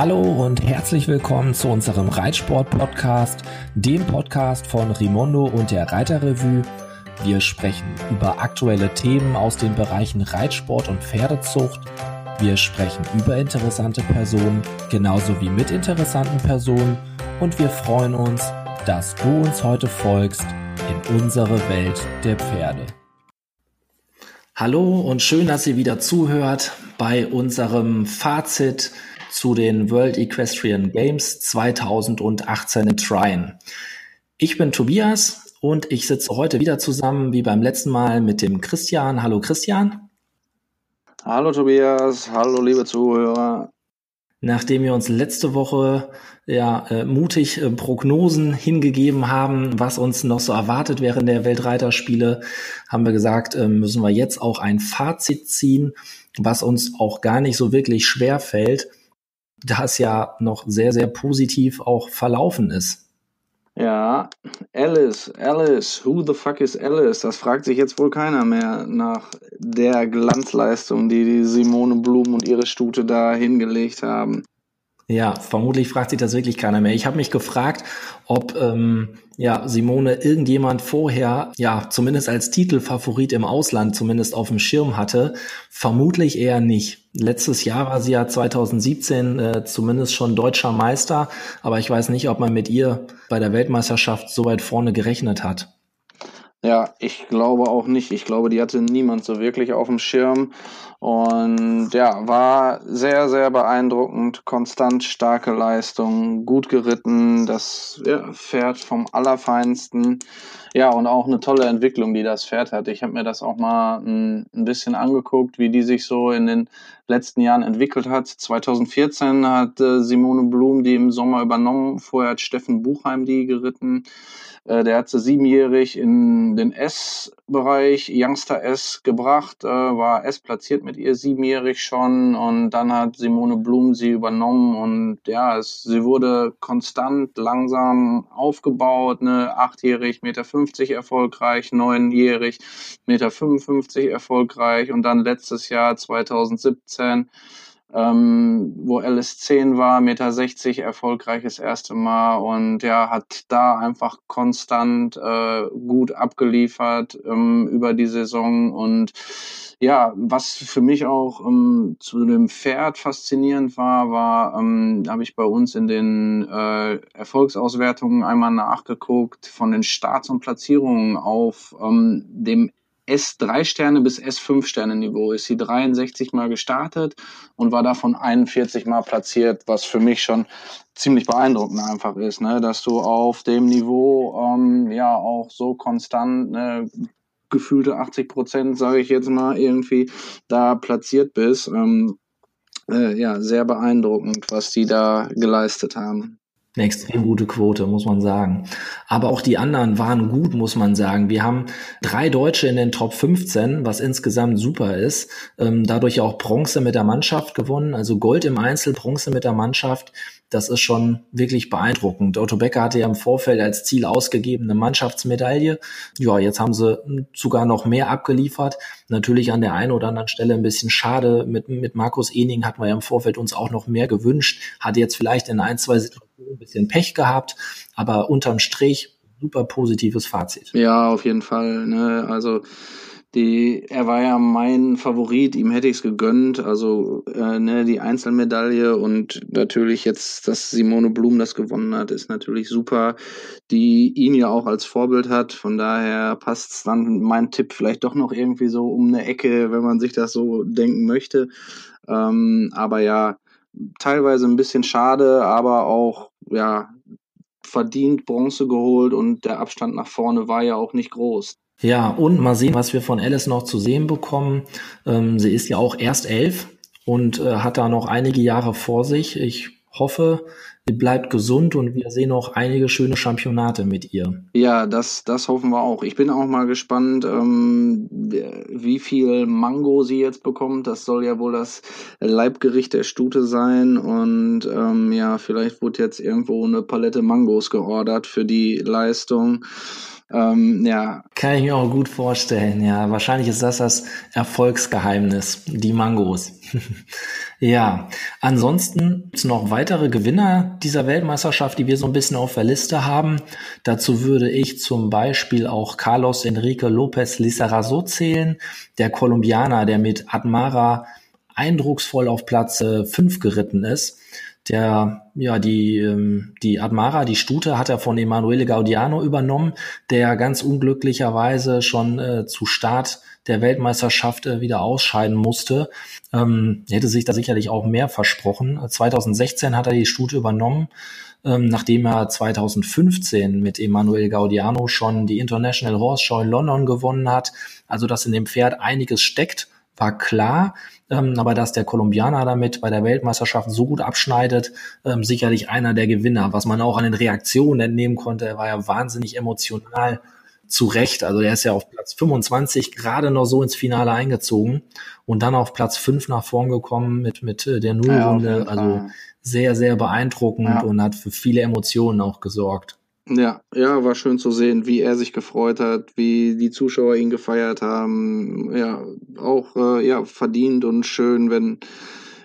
Hallo und herzlich willkommen zu unserem Reitsport-Podcast, dem Podcast von Rimondo und der Reiterrevue. Wir sprechen über aktuelle Themen aus den Bereichen Reitsport und Pferdezucht. Wir sprechen über interessante Personen, genauso wie mit interessanten Personen. Und wir freuen uns, dass du uns heute folgst in unsere Welt der Pferde. Hallo und schön, dass ihr wieder zuhört bei unserem Fazit zu den World Equestrian Games 2018 in Trine. Ich bin Tobias und ich sitze heute wieder zusammen wie beim letzten Mal mit dem Christian. Hallo Christian. Hallo Tobias, hallo liebe Zuhörer. Nachdem wir uns letzte Woche ja äh, mutig äh, Prognosen hingegeben haben, was uns noch so erwartet während der Weltreiterspiele, haben wir gesagt, äh, müssen wir jetzt auch ein Fazit ziehen, was uns auch gar nicht so wirklich schwer fällt, das ja noch sehr, sehr positiv auch verlaufen ist. Ja, Alice, Alice, who the fuck is Alice? Das fragt sich jetzt wohl keiner mehr nach der Glanzleistung, die die Simone Blum und ihre Stute da hingelegt haben. Ja, vermutlich fragt sich das wirklich keiner mehr. Ich habe mich gefragt, ob ähm, ja Simone irgendjemand vorher ja zumindest als Titelfavorit im Ausland zumindest auf dem Schirm hatte. Vermutlich eher nicht. Letztes Jahr war sie ja 2017 äh, zumindest schon deutscher Meister, aber ich weiß nicht, ob man mit ihr bei der Weltmeisterschaft so weit vorne gerechnet hat. Ja, ich glaube auch nicht. Ich glaube, die hatte niemand so wirklich auf dem Schirm. Und ja, war sehr, sehr beeindruckend. Konstant starke Leistung, gut geritten, das ja, Pferd vom Allerfeinsten. Ja, und auch eine tolle Entwicklung, die das Pferd hat. Ich habe mir das auch mal ein, bisschen angeguckt, wie die sich so in den letzten Jahren entwickelt hat. 2014 hat äh, Simone Blum die im Sommer übernommen. Vorher hat Steffen Buchheim die geritten. Äh, der hat sie siebenjährig in den S-Bereich, Youngster S, gebracht, äh, war S platziert mit ihr siebenjährig schon und dann hat Simone Blum sie übernommen und ja, es, sie wurde konstant langsam aufgebaut, ne, achtjährig, Meter 50 erfolgreich, neunjährig, Meter 55 erfolgreich und dann letztes Jahr 2017 ähm, wo Alice 10 war, Meter 60 erfolgreiches erste Mal. Und ja, hat da einfach konstant äh, gut abgeliefert ähm, über die Saison. Und ja, was für mich auch ähm, zu dem Pferd faszinierend war, war, ähm, habe ich bei uns in den äh, Erfolgsauswertungen einmal nachgeguckt von den Starts und Platzierungen auf ähm, dem S3 Sterne bis S5 Sterne Niveau ist sie 63 Mal gestartet und war davon 41 Mal platziert, was für mich schon ziemlich beeindruckend einfach ist, ne? dass du auf dem Niveau ähm, ja auch so konstant ne, gefühlte 80 Prozent, sage ich jetzt mal, irgendwie da platziert bist. Ähm, äh, ja, sehr beeindruckend, was die da geleistet haben. Eine extrem gute Quote, muss man sagen. Aber auch die anderen waren gut, muss man sagen. Wir haben drei Deutsche in den Top 15, was insgesamt super ist. Ähm, dadurch auch Bronze mit der Mannschaft gewonnen, also Gold im Einzel, Bronze mit der Mannschaft. Das ist schon wirklich beeindruckend. Otto Becker hatte ja im Vorfeld als Ziel ausgegeben eine Mannschaftsmedaille. Ja, jetzt haben sie sogar noch mehr abgeliefert. Natürlich an der einen oder anderen Stelle ein bisschen schade. Mit, mit Markus Ening hatten wir ja im Vorfeld uns auch noch mehr gewünscht. Hatte jetzt vielleicht in ein, zwei Situationen ein bisschen Pech gehabt, aber unterm Strich super positives Fazit. Ja, auf jeden Fall. Ne? Also die, er war ja mein Favorit, ihm hätte ich es gegönnt. Also äh, ne, die Einzelmedaille und natürlich jetzt, dass Simone Blum das gewonnen hat, ist natürlich super, die ihn ja auch als Vorbild hat. Von daher passt dann mein Tipp vielleicht doch noch irgendwie so um eine Ecke, wenn man sich das so denken möchte. Ähm, aber ja, teilweise ein bisschen schade, aber auch ja verdient Bronze geholt und der Abstand nach vorne war ja auch nicht groß. Ja, und mal sehen, was wir von Alice noch zu sehen bekommen. Ähm, sie ist ja auch erst elf und äh, hat da noch einige Jahre vor sich. Ich hoffe, sie bleibt gesund und wir sehen noch einige schöne Championate mit ihr. Ja, das, das hoffen wir auch. Ich bin auch mal gespannt, ähm, wie viel Mango sie jetzt bekommt. Das soll ja wohl das Leibgericht der Stute sein. Und ähm, ja, vielleicht wurde jetzt irgendwo eine Palette Mangos geordert für die Leistung. Ähm, ja. Kann ich mir auch gut vorstellen, ja. Wahrscheinlich ist das das Erfolgsgeheimnis, die Mangos. ja, ansonsten gibt's noch weitere Gewinner dieser Weltmeisterschaft, die wir so ein bisschen auf der Liste haben. Dazu würde ich zum Beispiel auch Carlos Enrique Lopez Lizarazo zählen, der Kolumbianer, der mit Admara eindrucksvoll auf Platz 5 äh, geritten ist. Der, ja, die, ähm, die Admara, die Stute, hat er von Emanuele Gaudiano übernommen, der ganz unglücklicherweise schon äh, zu Start der Weltmeisterschaft äh, wieder ausscheiden musste. Ähm, hätte sich da sicherlich auch mehr versprochen. 2016 hat er die Stute übernommen, ähm, nachdem er 2015 mit Emanuele Gaudiano schon die International Horse Show in London gewonnen hat. Also, dass in dem Pferd einiges steckt, war klar. Ähm, aber dass der Kolumbianer damit bei der Weltmeisterschaft so gut abschneidet, ähm, sicherlich einer der Gewinner. Was man auch an den Reaktionen entnehmen konnte, er war ja wahnsinnig emotional zu Recht. Also er ist ja auf Platz 25 gerade noch so ins Finale eingezogen und dann auf Platz 5 nach vorn gekommen mit, mit äh, der Nullrunde. Ja, also sehr, sehr beeindruckend ja. und hat für viele Emotionen auch gesorgt. Ja, ja, war schön zu sehen, wie er sich gefreut hat, wie die Zuschauer ihn gefeiert haben. Ja, auch äh, ja, verdient und schön, wenn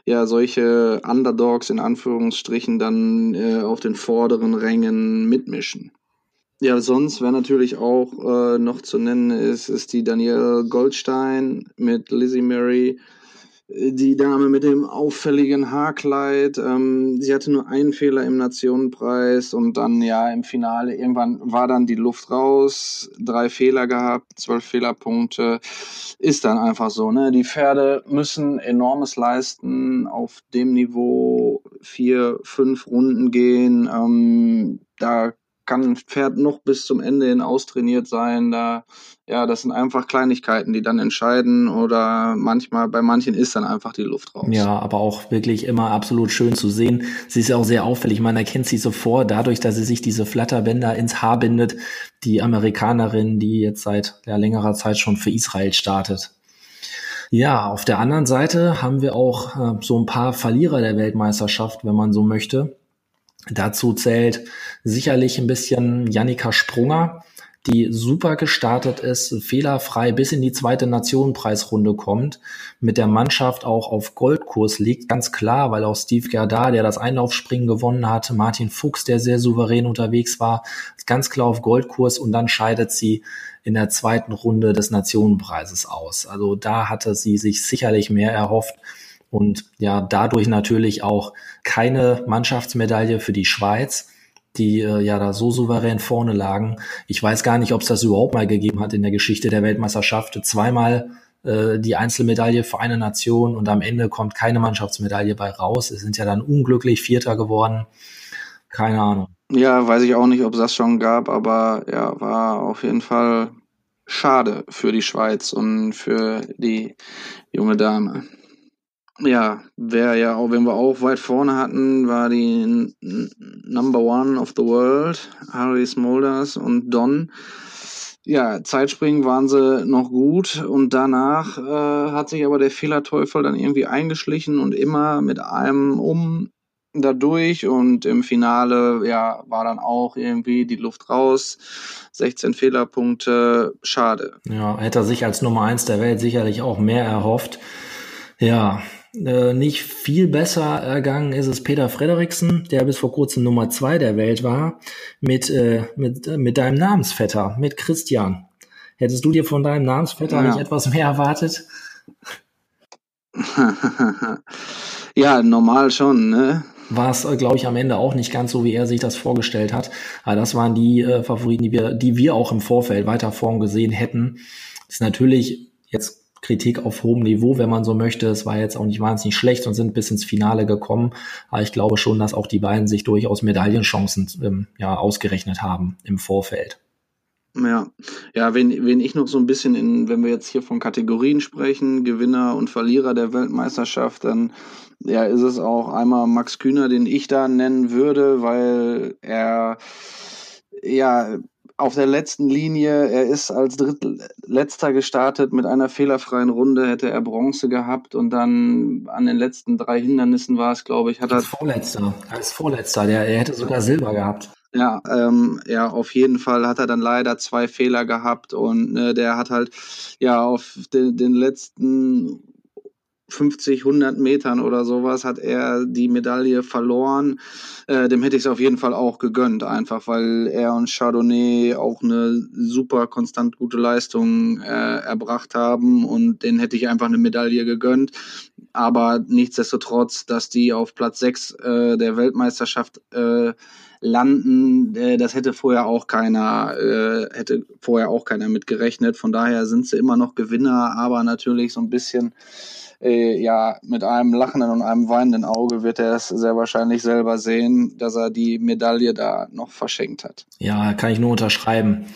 ja solche Underdogs in Anführungsstrichen dann äh, auf den vorderen Rängen mitmischen. Ja, sonst wäre natürlich auch äh, noch zu nennen, ist, ist die Danielle Goldstein mit Lizzie Mary die Dame mit dem auffälligen Haarkleid. Ähm, sie hatte nur einen Fehler im Nationenpreis und dann ja im Finale irgendwann war dann die Luft raus. Drei Fehler gehabt, zwölf Fehlerpunkte. Ist dann einfach so. Ne? Die Pferde müssen enormes leisten auf dem Niveau vier, fünf Runden gehen. Ähm, da kann ein Pferd noch bis zum Ende hin austrainiert sein. Da, ja, das sind einfach Kleinigkeiten, die dann entscheiden oder manchmal, bei manchen ist dann einfach die Luft raus. Ja, aber auch wirklich immer absolut schön zu sehen. Sie ist ja auch sehr auffällig. Man erkennt sie sofort dadurch, dass sie sich diese Flatterbänder ins Haar bindet. Die Amerikanerin, die jetzt seit ja, längerer Zeit schon für Israel startet. Ja, auf der anderen Seite haben wir auch äh, so ein paar Verlierer der Weltmeisterschaft, wenn man so möchte. Dazu zählt sicherlich ein bisschen Jannika Sprunger, die super gestartet ist, fehlerfrei bis in die zweite Nationenpreisrunde kommt, mit der Mannschaft auch auf Goldkurs liegt, ganz klar, weil auch Steve Gerda, der das Einlaufspringen gewonnen hat, Martin Fuchs, der sehr souverän unterwegs war, ganz klar auf Goldkurs und dann scheidet sie in der zweiten Runde des Nationenpreises aus. Also da hatte sie sich sicherlich mehr erhofft und ja, dadurch natürlich auch keine Mannschaftsmedaille für die Schweiz, die äh, ja da so souverän vorne lagen. Ich weiß gar nicht, ob es das überhaupt mal gegeben hat in der Geschichte der Weltmeisterschaft. Zweimal äh, die Einzelmedaille für eine Nation und am Ende kommt keine Mannschaftsmedaille bei raus. Es sind ja dann unglücklich Vierter geworden. Keine Ahnung. Ja, weiß ich auch nicht, ob es das schon gab, aber ja, war auf jeden Fall schade für die Schweiz und für die junge Dame. Ja, wer ja auch, wenn wir auch weit vorne hatten, war die Number One of the World, Harry Smulders und Don. Ja, Zeitspringen waren sie noch gut und danach äh, hat sich aber der Fehlerteufel dann irgendwie eingeschlichen und immer mit einem um dadurch und im Finale ja war dann auch irgendwie die Luft raus. 16 Fehlerpunkte schade. Ja hätte er sich als Nummer eins der Welt sicherlich auch mehr erhofft. Ja äh, nicht viel besser ergangen ist es Peter Frederiksen, der bis vor kurzem Nummer zwei der Welt war, mit, äh, mit, äh, mit deinem Namensvetter, mit Christian. Hättest du dir von deinem Namensvetter ja. nicht etwas mehr erwartet? ja, normal schon, ne? War es, äh, glaube ich, am Ende auch nicht ganz so, wie er sich das vorgestellt hat. Aber das waren die äh, Favoriten, die wir, die wir auch im Vorfeld weiter vorn gesehen hätten. Ist natürlich jetzt Kritik auf hohem Niveau, wenn man so möchte. Es war jetzt auch nicht wahnsinnig schlecht und sind bis ins Finale gekommen. Aber ich glaube schon, dass auch die beiden sich durchaus Medaillenchancen ähm, ja, ausgerechnet haben im Vorfeld. Ja, ja, wen, wen ich noch so ein bisschen in, wenn wir jetzt hier von Kategorien sprechen, Gewinner und Verlierer der Weltmeisterschaft, dann ja, ist es auch einmal Max Kühner, den ich da nennen würde, weil er ja auf der letzten Linie. Er ist als Drittletzter gestartet mit einer fehlerfreien Runde, hätte er Bronze gehabt und dann an den letzten drei Hindernissen war es, glaube ich, hat als er. Vorletzter, als Vorletzter, der, er hätte sogar Silber gehabt. Ja, ähm, ja, auf jeden Fall hat er dann leider zwei Fehler gehabt und äh, der hat halt ja auf den, den letzten 50, 100 Metern oder sowas hat er die Medaille verloren. Äh, dem hätte ich es auf jeden Fall auch gegönnt, einfach weil er und Chardonnay auch eine super konstant gute Leistung äh, erbracht haben und den hätte ich einfach eine Medaille gegönnt. Aber nichtsdestotrotz, dass die auf Platz 6 äh, der Weltmeisterschaft äh, landen, äh, das hätte vorher auch keiner, äh, hätte vorher auch keiner mitgerechnet. Von daher sind sie immer noch Gewinner, aber natürlich so ein bisschen äh, ja, mit einem lachenden und einem weinenden Auge wird er es sehr wahrscheinlich selber sehen, dass er die Medaille da noch verschenkt hat. Ja, kann ich nur unterschreiben.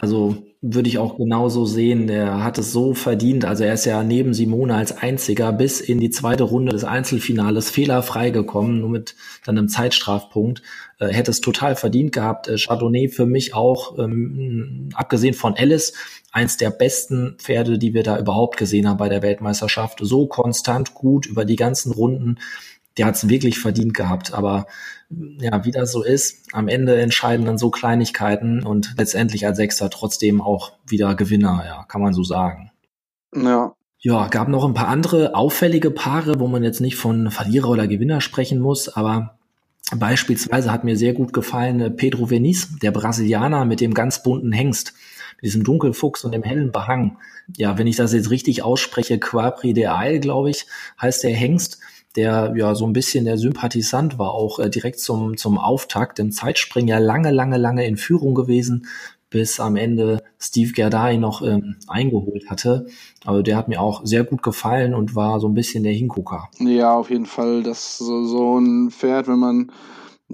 Also würde ich auch genauso sehen. Der hat es so verdient. Also er ist ja neben Simone als einziger bis in die zweite Runde des Einzelfinales fehlerfrei gekommen, nur mit dann einem Zeitstrafpunkt. Äh, hätte es total verdient gehabt. Äh, Chardonnay für mich auch, ähm, abgesehen von Alice, eins der besten Pferde, die wir da überhaupt gesehen haben bei der Weltmeisterschaft. So konstant gut über die ganzen Runden. Der hat es wirklich verdient gehabt. Aber ja, wie das so ist, am Ende entscheiden dann so Kleinigkeiten und letztendlich als Sechster trotzdem auch wieder Gewinner, ja, kann man so sagen. Ja. Ja, gab noch ein paar andere auffällige Paare, wo man jetzt nicht von Verlierer oder Gewinner sprechen muss, aber beispielsweise hat mir sehr gut gefallen äh, Pedro Veniz, der Brasilianer mit dem ganz bunten Hengst, mit diesem Dunkelfuchs und dem hellen Behang. Ja, wenn ich das jetzt richtig ausspreche, Quapri de Ail, glaube ich, heißt der Hengst der ja so ein bisschen der Sympathisant war, auch äh, direkt zum, zum Auftakt im Zeitspringen ja lange, lange, lange in Führung gewesen, bis am Ende Steve Gerdai noch ähm, eingeholt hatte. Also der hat mir auch sehr gut gefallen und war so ein bisschen der Hingucker. Ja, auf jeden Fall. Das so, so ein Pferd, wenn man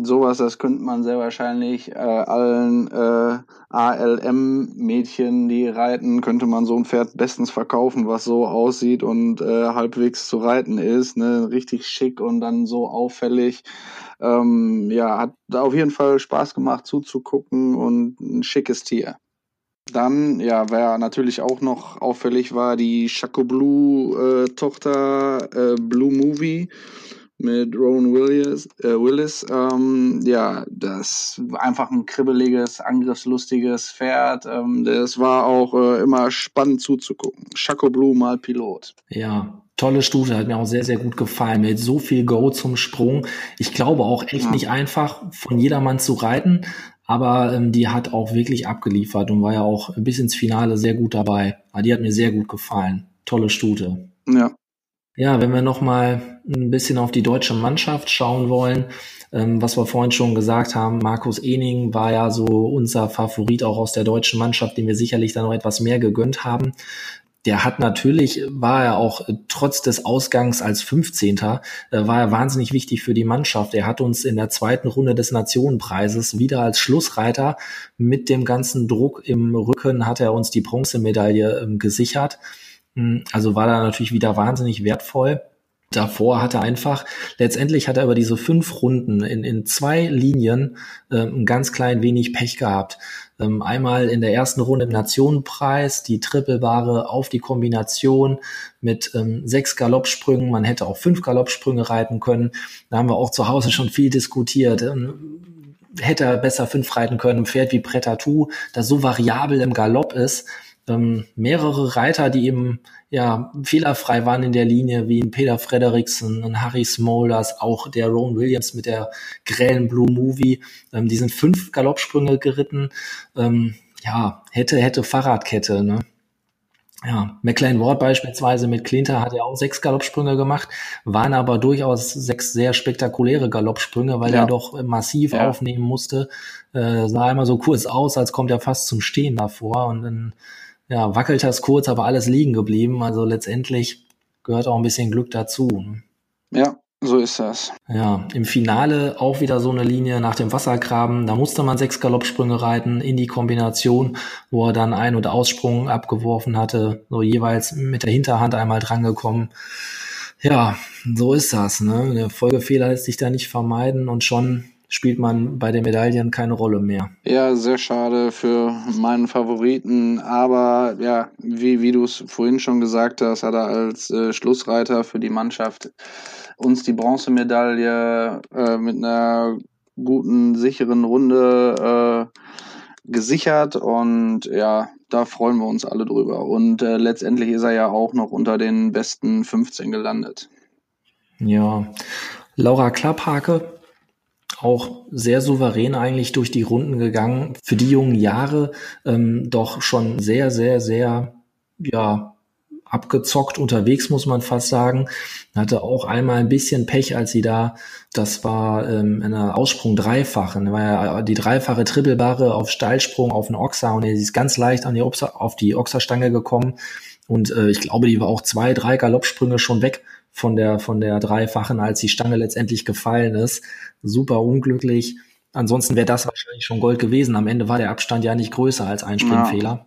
sowas, das könnte man sehr wahrscheinlich äh, allen äh, ALM-Mädchen, die reiten, könnte man so ein Pferd bestens verkaufen, was so aussieht und äh, halbwegs zu reiten ist. Ne? Richtig schick und dann so auffällig. Ähm, ja, hat auf jeden Fall Spaß gemacht zuzugucken und ein schickes Tier. Dann, ja, wer natürlich auch noch auffällig war, die Chaco Blue äh, Tochter äh, Blue Movie mit Rowan Willis. Äh, Willis ähm, ja, das war einfach ein kribbeliges, angriffslustiges Pferd. Ähm, das war auch äh, immer spannend zuzugucken. Chaco Blue mal Pilot. Ja, tolle Stute, hat mir auch sehr, sehr gut gefallen. Mit so viel Go zum Sprung. Ich glaube auch echt ja. nicht einfach von jedermann zu reiten, aber ähm, die hat auch wirklich abgeliefert und war ja auch bis ins Finale sehr gut dabei. Aber die hat mir sehr gut gefallen. Tolle Stute. Ja, ja, wenn wir noch mal ein bisschen auf die deutsche Mannschaft schauen wollen, ähm, was wir vorhin schon gesagt haben, Markus Ening war ja so unser Favorit auch aus der deutschen Mannschaft, dem wir sicherlich dann noch etwas mehr gegönnt haben. Der hat natürlich, war er auch äh, trotz des Ausgangs als 15. Äh, war er wahnsinnig wichtig für die Mannschaft. Er hat uns in der zweiten Runde des Nationenpreises wieder als Schlussreiter mit dem ganzen Druck im Rücken hat er uns die Bronzemedaille ähm, gesichert. Hm, also war da natürlich wieder wahnsinnig wertvoll. Davor hat er einfach, letztendlich hat er über diese fünf Runden in, in zwei Linien äh, ein ganz klein wenig Pech gehabt. Ähm, einmal in der ersten Runde im Nationenpreis, die Trippelbare auf die Kombination mit ähm, sechs Galoppsprüngen. Man hätte auch fünf Galoppsprünge reiten können. Da haben wir auch zu Hause schon viel diskutiert. Ähm, hätte er besser fünf reiten können, ein Pferd wie Pretatou, das so variabel im Galopp ist, ähm, mehrere Reiter, die eben ja fehlerfrei waren in der Linie, wie ein Peter Frederiksen, ein Harry Smolders, auch der Ron Williams mit der grellen Blue Movie. Ähm, die sind fünf Galoppsprünge geritten. Ähm, ja, hätte, hätte Fahrradkette, ne? Ja, McLean Ward beispielsweise mit Clinter hat ja auch sechs Galoppsprünge gemacht, waren aber durchaus sechs sehr spektakuläre Galoppsprünge, weil ja. er doch massiv ja. aufnehmen musste. Äh, sah immer so kurz aus, als kommt er fast zum Stehen davor und dann ja, wackelt das kurz, aber alles liegen geblieben. Also letztendlich gehört auch ein bisschen Glück dazu. Ja, so ist das. Ja, im Finale auch wieder so eine Linie nach dem Wassergraben. Da musste man sechs Galoppsprünge reiten in die Kombination, wo er dann Ein- und Aussprung abgeworfen hatte, so jeweils mit der Hinterhand einmal drangekommen. Ja, so ist das. Ne? Der Folgefehler lässt sich da nicht vermeiden und schon spielt man bei den Medaillen keine Rolle mehr. Ja, sehr schade für meinen Favoriten. Aber ja, wie, wie du es vorhin schon gesagt hast, hat er als äh, Schlussreiter für die Mannschaft uns die Bronzemedaille äh, mit einer guten, sicheren Runde äh, gesichert und ja, da freuen wir uns alle drüber. Und äh, letztendlich ist er ja auch noch unter den besten 15 gelandet. Ja, Laura Klapphake, auch sehr souverän eigentlich durch die Runden gegangen. Für die jungen Jahre ähm, doch schon sehr, sehr, sehr, ja, abgezockt unterwegs, muss man fast sagen. Hatte auch einmal ein bisschen Pech, als sie da, das war ähm, eine Aussprung dreifachen, war ja die dreifache Trippelbare auf Steilsprung auf den Ochser und sie ist ganz leicht an die Ochser, auf die Ochserstange gekommen und äh, ich glaube, die war auch zwei, drei Galoppsprünge schon weg von der, von der dreifachen, als die Stange letztendlich gefallen ist. Super unglücklich. Ansonsten wäre das wahrscheinlich schon Gold gewesen. Am Ende war der Abstand ja nicht größer als ein Springfehler.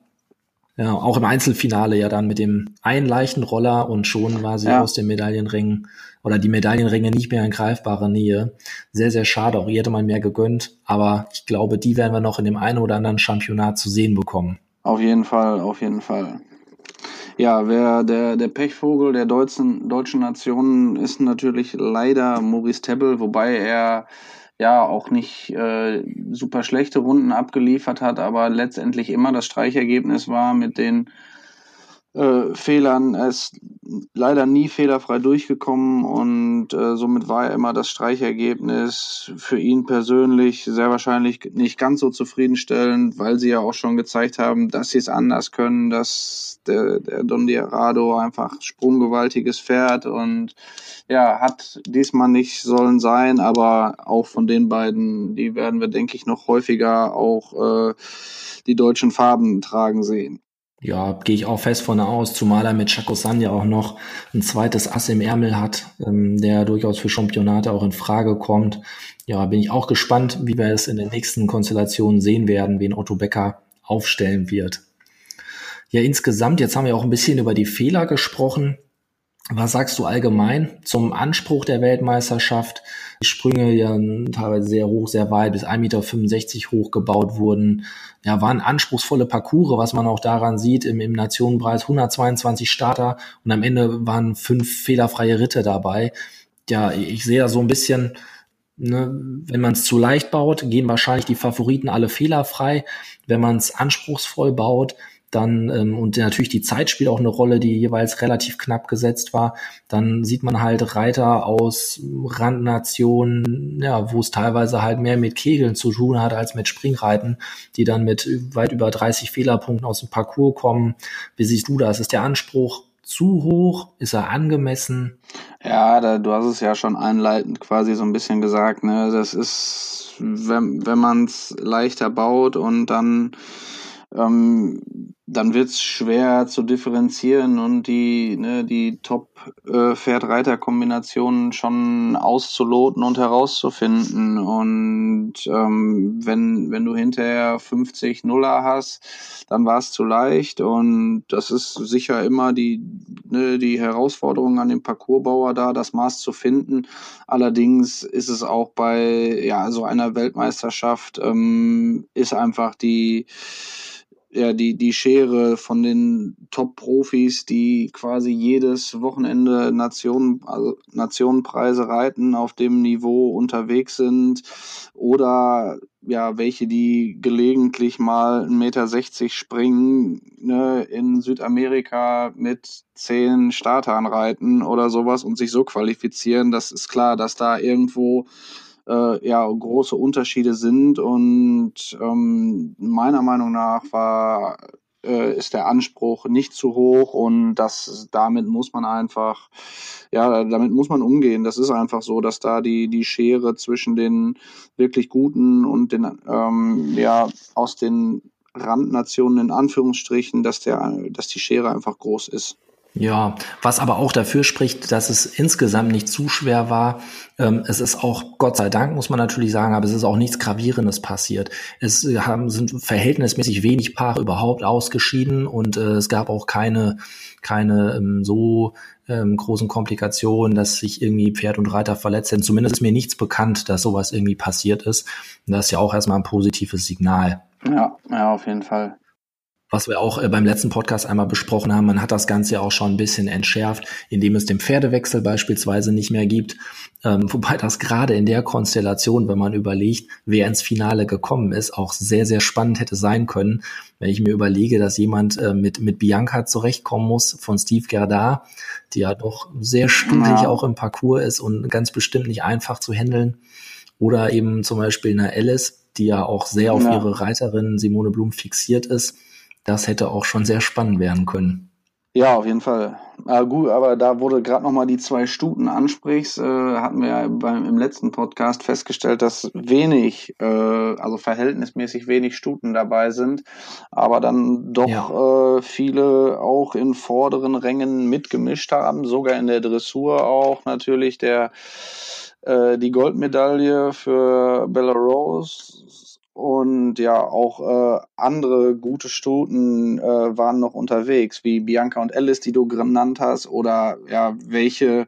Ja. ja auch im Einzelfinale ja dann mit dem einen leichten Roller und schon war sie ja. aus dem Medaillenring oder die Medaillenringe nicht mehr in greifbarer Nähe. Sehr, sehr schade. Auch ihr hätte man mehr gegönnt. Aber ich glaube, die werden wir noch in dem einen oder anderen Championat zu sehen bekommen. Auf jeden Fall, auf jeden Fall. Ja, wer der, der Pechvogel der deutschen, deutschen Nationen ist natürlich leider Maurice Tebbel, wobei er ja auch nicht äh, super schlechte Runden abgeliefert hat, aber letztendlich immer das Streichergebnis war mit den äh, Fehlern. Er ist leider nie fehlerfrei durchgekommen und äh, somit war er immer das Streichergebnis für ihn persönlich sehr wahrscheinlich nicht ganz so zufriedenstellend, weil sie ja auch schon gezeigt haben, dass sie es anders können, dass der, der Don Diarado einfach sprunggewaltiges Pferd und ja, hat diesmal nicht sollen sein, aber auch von den beiden, die werden wir, denke ich, noch häufiger auch äh, die deutschen Farben tragen sehen. Ja, gehe ich auch fest von aus, zumal er mit Chakosan ja auch noch ein zweites Ass im Ärmel hat, ähm, der durchaus für Championate auch in Frage kommt. Ja, bin ich auch gespannt, wie wir es in den nächsten Konstellationen sehen werden, wen Otto Becker aufstellen wird. Ja, insgesamt, jetzt haben wir auch ein bisschen über die Fehler gesprochen. Was sagst du allgemein zum Anspruch der Weltmeisterschaft? Die Sprünge ja teilweise sehr hoch, sehr weit, bis 1,65 Meter hoch gebaut wurden. Ja, waren anspruchsvolle Parcours, was man auch daran sieht, im, im Nationenpreis 122 Starter und am Ende waren fünf fehlerfreie Ritte dabei. Ja, ich sehe da so ein bisschen, Ne, wenn man es zu leicht baut, gehen wahrscheinlich die Favoriten alle fehlerfrei. Wenn man es anspruchsvoll baut, dann ähm, und natürlich die Zeit spielt auch eine Rolle, die jeweils relativ knapp gesetzt war. Dann sieht man halt Reiter aus Randnationen, ja, wo es teilweise halt mehr mit Kegeln zu tun hat als mit Springreiten, die dann mit weit über 30 Fehlerpunkten aus dem Parcours kommen. Wie siehst du das? Ist der Anspruch zu hoch? Ist er angemessen? Ja, da, du hast es ja schon einleitend quasi so ein bisschen gesagt. Ne? Das ist, wenn, wenn man es leichter baut und dann ähm, dann wird es schwer zu differenzieren und die, ne, die Top-Pferd-Reiter-Kombinationen schon auszuloten und herauszufinden. Und ähm, wenn, wenn du hinterher 50 Nuller hast, dann war es zu leicht. Und das ist sicher immer die, ne, die Herausforderung an den Parcoursbauer da, das Maß zu finden. Allerdings ist es auch bei ja, so einer Weltmeisterschaft, ähm, ist einfach die ja, die, die Schere von den Top-Profis, die quasi jedes Wochenende Nationen, also Nationenpreise reiten, auf dem Niveau unterwegs sind oder ja, welche, die gelegentlich mal 1,60 Meter springen, ne, in Südamerika mit zehn Startern reiten oder sowas und sich so qualifizieren, das ist klar, dass da irgendwo äh, ja große Unterschiede sind. Und ähm, meiner Meinung nach war äh, ist der Anspruch nicht zu hoch. Und das damit muss man einfach ja damit muss man umgehen. Das ist einfach so dass da die die Schere zwischen den wirklich guten und den ähm, ja aus den Randnationen in Anführungsstrichen dass der dass die Schere einfach groß ist ja, was aber auch dafür spricht, dass es insgesamt nicht zu schwer war. Ähm, es ist auch, Gott sei Dank, muss man natürlich sagen, aber es ist auch nichts Gravierendes passiert. Es haben, sind verhältnismäßig wenig Paare überhaupt ausgeschieden und äh, es gab auch keine, keine ähm, so ähm, großen Komplikationen, dass sich irgendwie Pferd und Reiter verletzt sind. Zumindest ist mir nichts bekannt, dass sowas irgendwie passiert ist. Und das ist ja auch erstmal ein positives Signal. Ja, ja, auf jeden Fall. Was wir auch äh, beim letzten Podcast einmal besprochen haben, man hat das Ganze ja auch schon ein bisschen entschärft, indem es den Pferdewechsel beispielsweise nicht mehr gibt. Ähm, wobei das gerade in der Konstellation, wenn man überlegt, wer ins Finale gekommen ist, auch sehr, sehr spannend hätte sein können. Wenn ich mir überlege, dass jemand äh, mit, mit Bianca zurechtkommen muss von Steve Gerda, die ja doch sehr studig ja. auch im Parcours ist und ganz bestimmt nicht einfach zu handeln. Oder eben zum Beispiel eine Alice, die ja auch sehr auf ja. ihre Reiterin Simone Blum fixiert ist das hätte auch schon sehr spannend werden können. Ja, auf jeden Fall. Ah, gut, aber da wurde gerade noch mal die zwei Stuten ansprichst, äh, hatten wir ja beim, im letzten Podcast festgestellt, dass wenig, äh, also verhältnismäßig wenig Stuten dabei sind, aber dann doch ja. äh, viele auch in vorderen Rängen mitgemischt haben, sogar in der Dressur auch natürlich der äh, die Goldmedaille für Bella Rose und ja, auch äh, andere gute Stuten äh, waren noch unterwegs, wie Bianca und Alice, die du genannt hast, oder ja, welche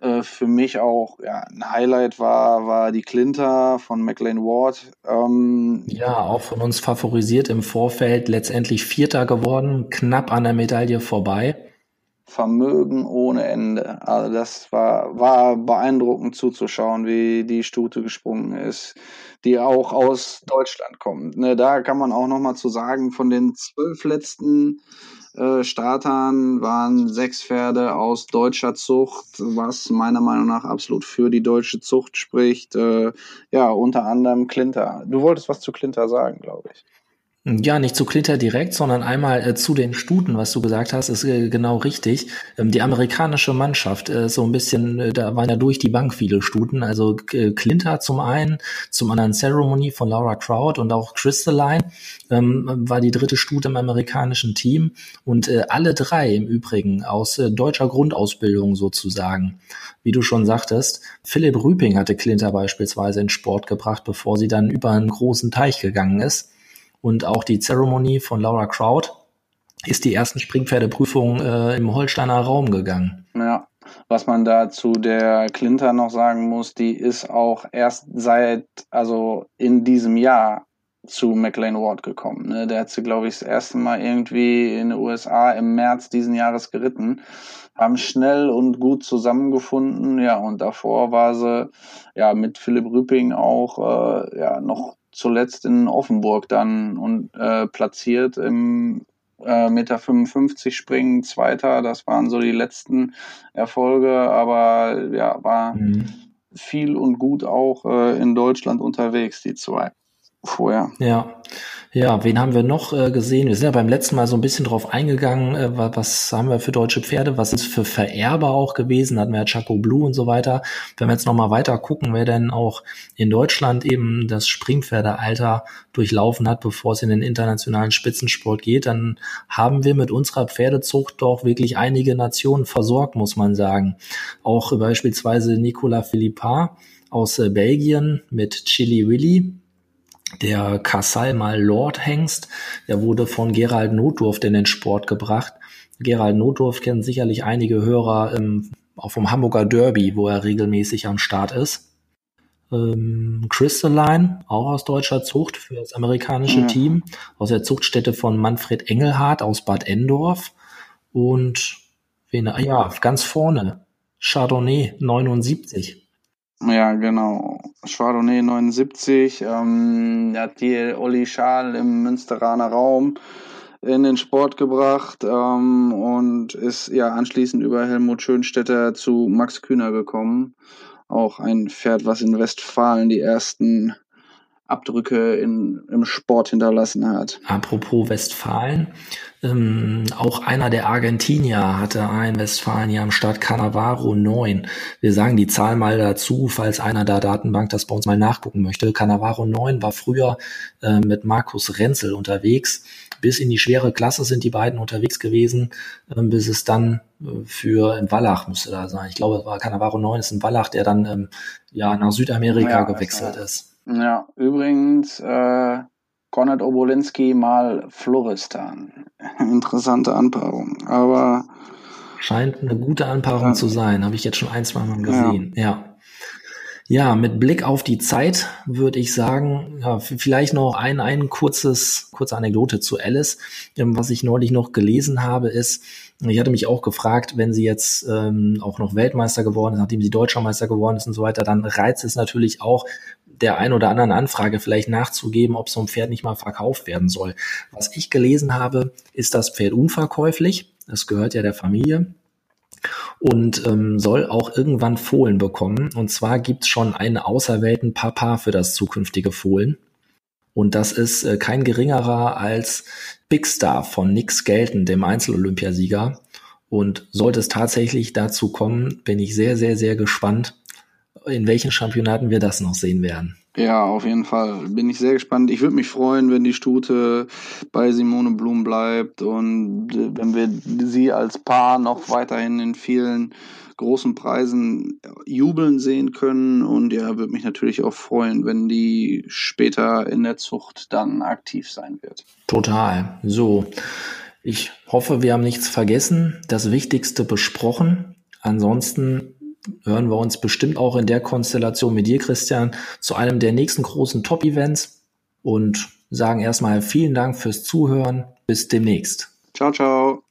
äh, für mich auch ja, ein Highlight war, war die Clinter von McLean Ward. Ähm, ja, auch von uns favorisiert im Vorfeld, letztendlich Vierter geworden, knapp an der Medaille vorbei. Vermögen ohne Ende. Also das war, war beeindruckend zuzuschauen, wie die Stute gesprungen ist die auch aus Deutschland kommt. Ne, da kann man auch noch mal zu sagen, von den zwölf letzten äh, Startern waren sechs Pferde aus deutscher Zucht, was meiner Meinung nach absolut für die deutsche Zucht spricht. Äh, ja, unter anderem Klinter. Du wolltest was zu Klinter sagen, glaube ich. Ja, nicht zu Klitter direkt, sondern einmal äh, zu den Stuten, was du gesagt hast, ist äh, genau richtig. Ähm, die amerikanische Mannschaft, äh, so ein bisschen, äh, da waren ja durch die Bank viele Stuten. Also äh, Clinter zum einen, zum anderen Ceremony von Laura Crowd und auch Crystalline ähm, war die dritte Stute im amerikanischen Team. Und äh, alle drei im Übrigen aus deutscher Grundausbildung sozusagen. Wie du schon sagtest, Philipp Rüping hatte Clinter beispielsweise in Sport gebracht, bevor sie dann über einen großen Teich gegangen ist und auch die Zeremonie von Laura Crowd ist die ersten Springpferdeprüfungen äh, im Holsteiner Raum gegangen. Ja, was man da zu der Clinter noch sagen muss, die ist auch erst seit, also in diesem Jahr zu McLean Ward gekommen. Ne? Der hat sie, glaube ich, das erste Mal irgendwie in den USA im März diesen Jahres geritten, haben schnell und gut zusammengefunden, ja, und davor war sie ja mit Philipp Rüpping auch äh, ja noch zuletzt in Offenburg dann und äh, platziert im äh, Meter 55 springen, Zweiter. Das waren so die letzten Erfolge, aber ja, war mhm. viel und gut auch äh, in Deutschland unterwegs, die zwei vorher. Ja. Ja, wen haben wir noch äh, gesehen? Wir sind ja beim letzten Mal so ein bisschen drauf eingegangen, äh, was haben wir für deutsche Pferde, was ist für Vererber auch gewesen, hatten wir ja Chaco Blue und so weiter. Wenn wir jetzt nochmal weiter gucken, wer denn auch in Deutschland eben das Springpferdealter durchlaufen hat, bevor es in den internationalen Spitzensport geht, dann haben wir mit unserer Pferdezucht doch wirklich einige Nationen versorgt, muss man sagen. Auch beispielsweise Nicolas Philippard aus äh, Belgien mit Chili Willy, der Kassal mal Lord Hengst, der wurde von Gerald Notdurf in den Sport gebracht. Gerald Notdurf kennen sicherlich einige Hörer ähm, auch vom Hamburger Derby, wo er regelmäßig am Start ist. Ähm, Crystalline, auch aus deutscher Zucht für das amerikanische ja. Team, aus der Zuchtstätte von Manfred Engelhardt aus Bad Endorf. Und wen, ja, ganz vorne, Chardonnay 79. Ja, genau. Chardonnay 79, ähm, hat die Olli Schal im Münsteraner Raum in den Sport gebracht ähm, und ist ja anschließend über Helmut Schönstetter zu Max Kühner gekommen. Auch ein Pferd, was in Westfalen die ersten Abdrücke in, im Sport hinterlassen hat. Apropos Westfalen, ähm, auch einer der Argentinier hatte ein Westfalen am Start Cannavaro 9. Wir sagen die Zahl mal dazu, falls einer der Datenbank das bei uns mal nachgucken möchte. Cannavaro 9 war früher äh, mit Markus Renzel unterwegs. Bis in die schwere Klasse sind die beiden unterwegs gewesen, äh, bis es dann äh, für in Wallach müsste da sein. Ich glaube, es war Cannavaro 9 ist ein Wallach, der dann ähm, ja nach Südamerika ja, gewechselt ist. Ja, übrigens, äh, Konrad Obolinski mal Floristan. Interessante Anpaarung, aber. Scheint eine gute Anpaarung ja. zu sein, habe ich jetzt schon ein, zwei Mal gesehen, ja. ja. Ja, mit Blick auf die Zeit würde ich sagen, ja, vielleicht noch ein, ein kurzes, kurze Anekdote zu Alice. Ähm, was ich neulich noch gelesen habe, ist, ich hatte mich auch gefragt, wenn sie jetzt ähm, auch noch Weltmeister geworden ist, nachdem sie Deutscher Meister geworden ist und so weiter, dann reizt es natürlich auch, der ein oder anderen Anfrage vielleicht nachzugeben, ob so ein Pferd nicht mal verkauft werden soll. Was ich gelesen habe, ist das Pferd unverkäuflich. Das gehört ja der Familie und ähm, soll auch irgendwann Fohlen bekommen. Und zwar gibt's schon einen auserwählten Papa für das zukünftige Fohlen. Und das ist äh, kein geringerer als Big Star von Nix Gelten, dem Einzelolympiasieger. Und sollte es tatsächlich dazu kommen, bin ich sehr, sehr, sehr gespannt, in welchen Championaten wir das noch sehen werden. Ja, auf jeden Fall. Bin ich sehr gespannt. Ich würde mich freuen, wenn die Stute bei Simone Blum bleibt und äh, wenn wir sie als Paar noch weiterhin in vielen großen Preisen jubeln sehen können. Und ja, würde mich natürlich auch freuen, wenn die später in der Zucht dann aktiv sein wird. Total. So. Ich hoffe, wir haben nichts vergessen, das Wichtigste besprochen. Ansonsten hören wir uns bestimmt auch in der Konstellation mit dir, Christian, zu einem der nächsten großen Top-Events und sagen erstmal vielen Dank fürs Zuhören. Bis demnächst. Ciao, ciao.